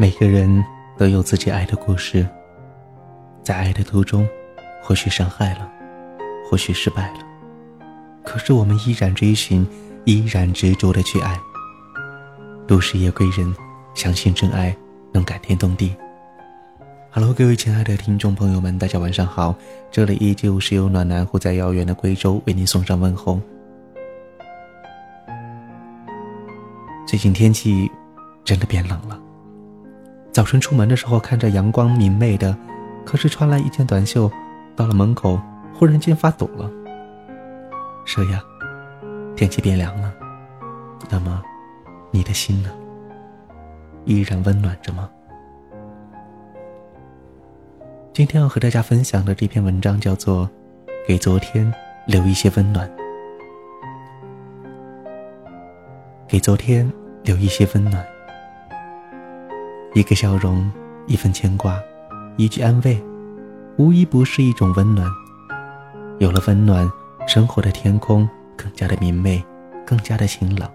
每个人都有自己爱的故事，在爱的途中，或许伤害了，或许失败了，可是我们依然追寻，依然执着的去爱。都市夜归人，相信真爱能感天动地。Hello，各位亲爱的听众朋友们，大家晚上好，这里依旧是由暖男护在遥远的贵州为您送上问候。最近天气真的变冷了。早晨出门的时候，看着阳光明媚的，可是穿了一件短袖，到了门口，忽然间发抖了。是呀，天气变凉了。那么，你的心呢？依然温暖着吗？今天要和大家分享的这篇文章叫做《给昨天留一些温暖》，给昨天留一些温暖。一个笑容，一份牵挂，一句安慰，无一不是一种温暖。有了温暖，生活的天空更加的明媚，更加的晴朗。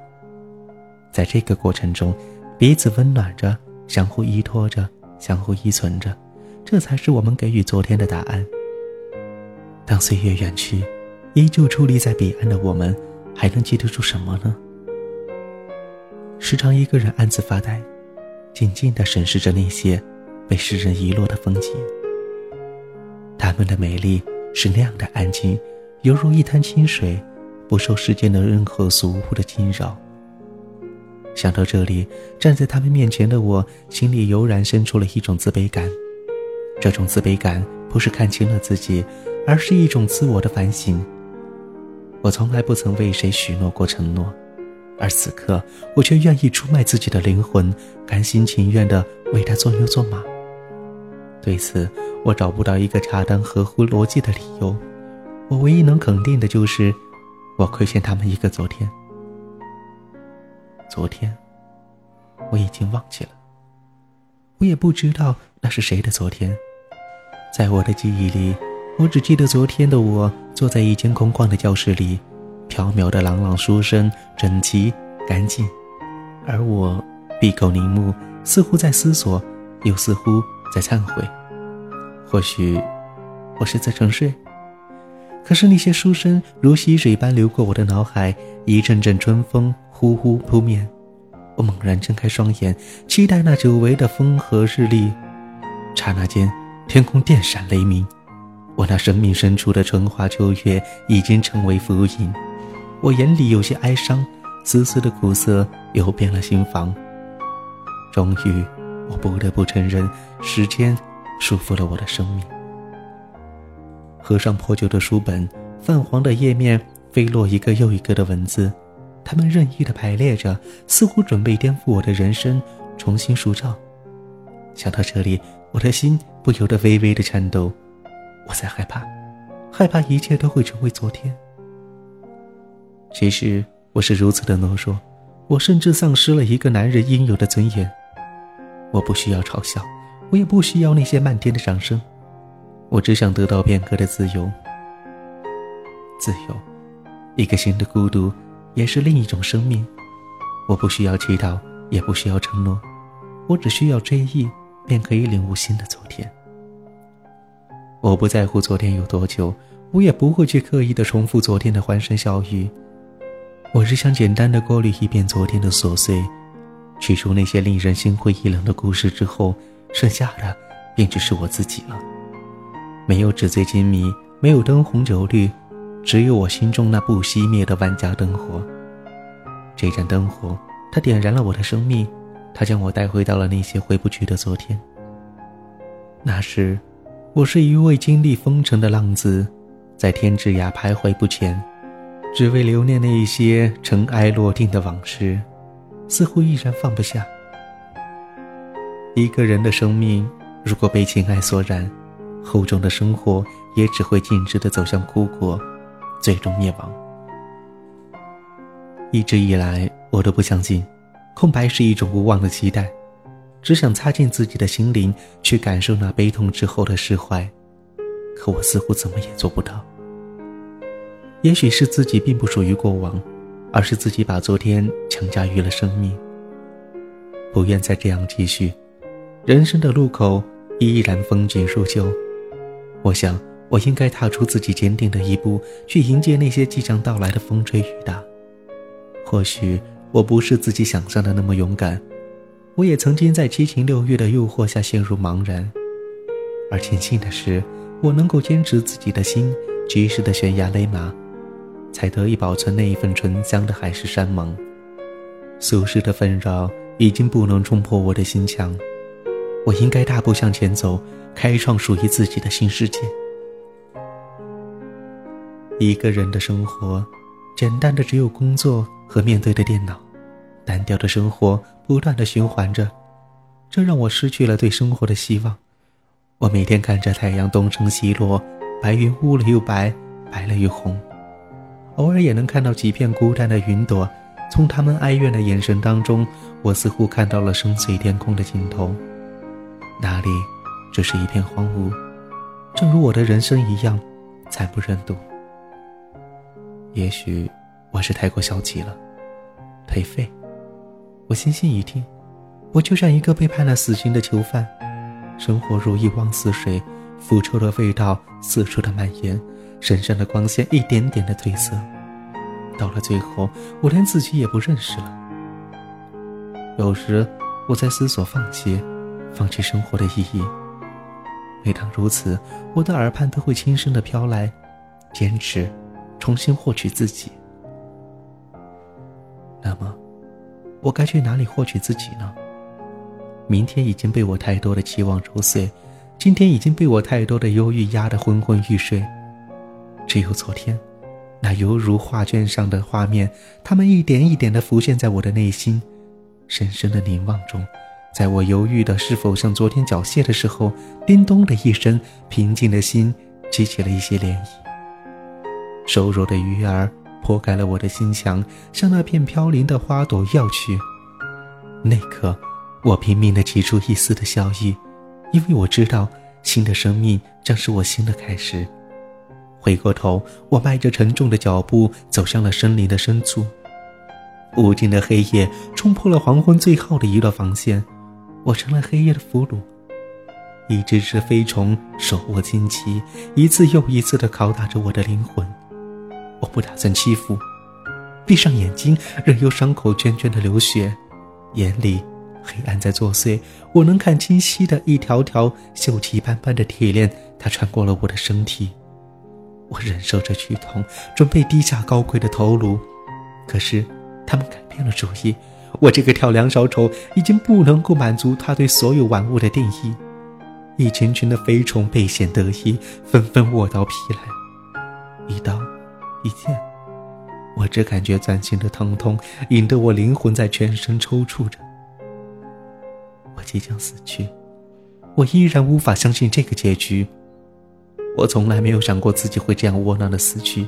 在这个过程中，彼此温暖着，相互依托着，相互依存着，这才是我们给予昨天的答案。当岁月远去，依旧矗立在彼岸的我们，还能记得住什么呢？时常一个人暗自发呆。静静地审视着那些被世人遗落的风景，它们的美丽是那样的安静，犹如一滩清水，不受世间的任何俗物的惊扰。想到这里，站在他们面前的我，心里油然生出了一种自卑感。这种自卑感不是看清了自己，而是一种自我的反省。我从来不曾为谁许诺过承诺。而此刻，我却愿意出卖自己的灵魂，甘心情愿地为他做牛做马。对此，我找不到一个恰当合乎逻辑的理由。我唯一能肯定的就是，我亏欠他们一个昨天。昨天，我已经忘记了，我也不知道那是谁的昨天。在我的记忆里，我只记得昨天的我坐在一间空旷的教室里。缥缈的朗朗书声，整齐干净，而我闭口凝目，似乎在思索，又似乎在忏悔。或许我是在沉睡，可是那些书声如溪水般流过我的脑海，一阵阵春风呼呼扑面。我猛然睁开双眼，期待那久违的风和日丽。刹那间，天空电闪雷鸣，我那生命深处的春花秋月已经成为浮影。我眼里有些哀伤，丝丝的苦涩游遍了心房。终于，我不得不承认，时间束缚了我的生命。合上破旧的书本，泛黄的页面飞落一个又一个的文字，它们任意的排列着，似乎准备颠覆我的人生，重新塑造。想到这里，我的心不由得微微的颤抖。我在害怕，害怕一切都会成为昨天。其实我是如此的懦弱，我甚至丧失了一个男人应有的尊严。我不需要嘲笑，我也不需要那些漫天的掌声，我只想得到片刻的自由。自由，一个新的孤独，也是另一种生命。我不需要祈祷，也不需要承诺，我只需要追忆，便可以领悟新的昨天。我不在乎昨天有多久，我也不会去刻意的重复昨天的欢声笑语。我只想简单的过滤一遍昨天的琐碎，去除那些令人心灰意冷的故事之后，剩下的便只是我自己了。没有纸醉金迷，没有灯红酒绿，只有我心中那不熄灭的万家灯火。这盏灯火，它点燃了我的生命，它将我带回到了那些回不去的昨天。那时，我是一位经历风尘的浪子，在天之涯徘徊不前。只为留念那一些尘埃落定的往事，似乎依然放不下。一个人的生命，如果被情爱所染，厚重的生活也只会径直的走向枯槁，最终灭亡。一直以来，我都不相信，空白是一种无望的期待，只想擦进自己的心灵，去感受那悲痛之后的释怀。可我似乎怎么也做不到。也许是自己并不属于过往，而是自己把昨天强加于了生命。不愿再这样继续，人生的路口依然风景如旧。我想，我应该踏出自己坚定的一步，去迎接那些即将到来的风吹雨打。或许我不是自己想象的那么勇敢，我也曾经在七情六欲的诱惑下陷入茫然。而庆幸的是，我能够坚持自己的心，及时的悬崖勒马，才得以保存那一份醇香的海誓山盟。俗世的纷扰已经不能冲破我的心墙。我应该大步向前走，开创属于自己的新世界。一个人的生活，简单的只有工作和面对的电脑，单调的生活不断的循环着，这让我失去了对生活的希望。我每天看着太阳东升西落，白云乌了又白，白了又红，偶尔也能看到几片孤单的云朵。从他们哀怨的眼神当中，我似乎看到了深邃天空的尽头。那里只是一片荒芜，正如我的人生一样，惨不忍睹。也许我是太过消极了，颓废。我细心一听，我就像一个被判了死刑的囚犯，生活如一汪死水，腐臭的味道四处的蔓延，身上的光线一点点的褪色。到了最后，我连自己也不认识了。有时我在思索放弃。放弃生活的意义。每当如此，我的耳畔都会轻声的飘来：“坚持，重新获取自己。”那么，我该去哪里获取自己呢？明天已经被我太多的期望揉碎，今天已经被我太多的忧郁压得昏昏欲睡。只有昨天，那犹如画卷上的画面，它们一点一点的浮现在我的内心，深深的凝望中。在我犹豫的是否像昨天缴械的时候，叮咚的一声，平静的心激起了一些涟漪。瘦弱的鱼儿破开了我的心墙，向那片飘零的花朵要去。那刻，我拼命的挤出一丝的笑意，因为我知道，新的生命将是我新的开始。回过头，我迈着沉重的脚步走向了森林的深处。无尽的黑夜冲破了黄昏最后的一道防线。我成了黑夜的俘虏，一只只飞虫手握荆棘，一次又一次地拷打着我的灵魂。我不打算欺负，闭上眼睛，任由伤口涓涓的流血，眼里黑暗在作祟。我能看清晰的一条条锈迹斑斑的铁链，它穿过了我的身体。我忍受着剧痛，准备低下高贵的头颅，可是他们改变了主意。我这个跳梁小丑已经不能够满足他对所有玩物的定义，一群群的飞虫倍显得意，纷纷握刀劈来，一刀，一剑，我只感觉钻心的疼痛，引得我灵魂在全身抽搐着。我即将死去，我依然无法相信这个结局。我从来没有想过自己会这样窝囊的死去，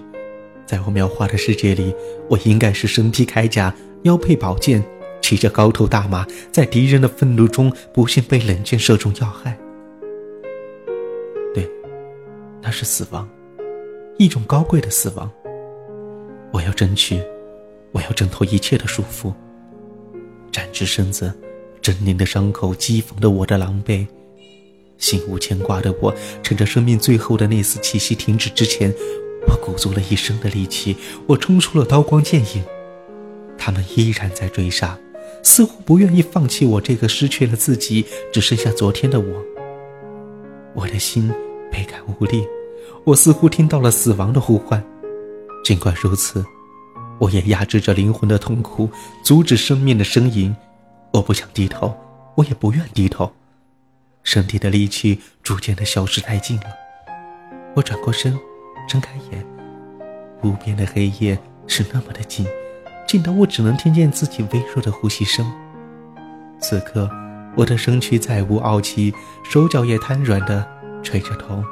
在我描画的世界里，我应该是身披铠甲，腰佩宝剑。骑着高头大马，在敌人的愤怒中，不幸被冷箭射中要害。对，那是死亡，一种高贵的死亡。我要争取，我要挣脱一切的束缚。展直身子，狰狞的伤口讥讽着我的狼狈。心无牵挂的我，趁着生命最后的那丝气息停止之前，我鼓足了一生的力气，我冲出了刀光剑影。他们依然在追杀。似乎不愿意放弃我这个失去了自己，只剩下昨天的我。我的心倍感无力，我似乎听到了死亡的呼唤。尽管如此，我也压制着灵魂的痛苦，阻止生命的呻吟。我不想低头，我也不愿低头。身体的力气逐渐的消失殆尽了。我转过身，睁开眼，无边的黑夜是那么的近。近到我只能听见自己微弱的呼吸声。此刻，我的身躯再无傲气，手脚也瘫软的垂着头，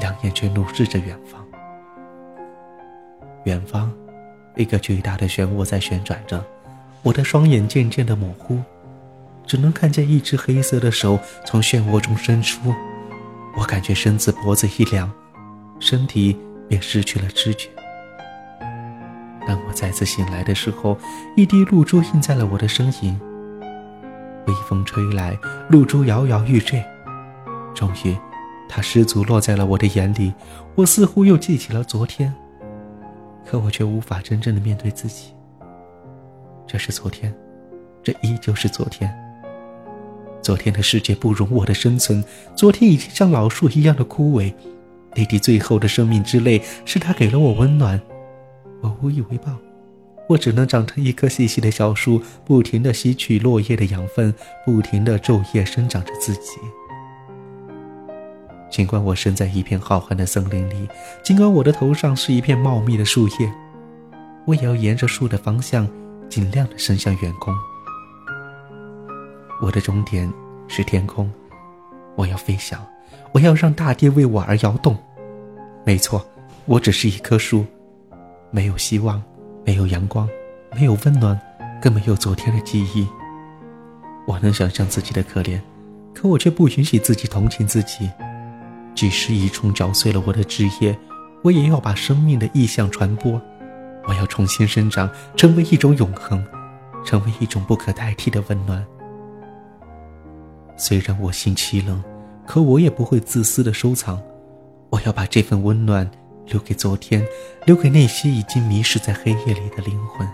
两眼却怒视着远方。远方，一个巨大的漩涡在旋转着，我的双眼渐渐的模糊，只能看见一只黑色的手从漩涡中伸出。我感觉身子脖子一凉，身体便失去了知觉。当我再次醒来的时候，一滴露珠印在了我的身影。微风吹来，露珠摇摇欲坠。终于，它失足落在了我的眼里。我似乎又记起了昨天，可我却无法真正的面对自己。这是昨天，这依旧是昨天。昨天的世界不容我的生存，昨天已经像老树一样的枯萎。那滴最后的生命之泪，是他给了我温暖，我无以为报。我只能长成一棵细细的小树，不停地吸取落叶的养分，不停地昼夜生长着自己。尽管我身在一片浩瀚的森林里，尽管我的头上是一片茂密的树叶，我也要沿着树的方向，尽量的伸向远空。我的终点是天空，我要飞翔，我要让大地为我而摇动。没错，我只是一棵树，没有希望。没有阳光，没有温暖，更没有昨天的记忆。我能想象自己的可怜，可我却不允许自己同情自己。即使一虫嚼碎了我的枝叶，我也要把生命的意象传播。我要重新生长，成为一种永恒，成为一种不可代替的温暖。虽然我心凄冷，可我也不会自私的收藏。我要把这份温暖。留给昨天，留给那些已经迷失在黑夜里的灵魂。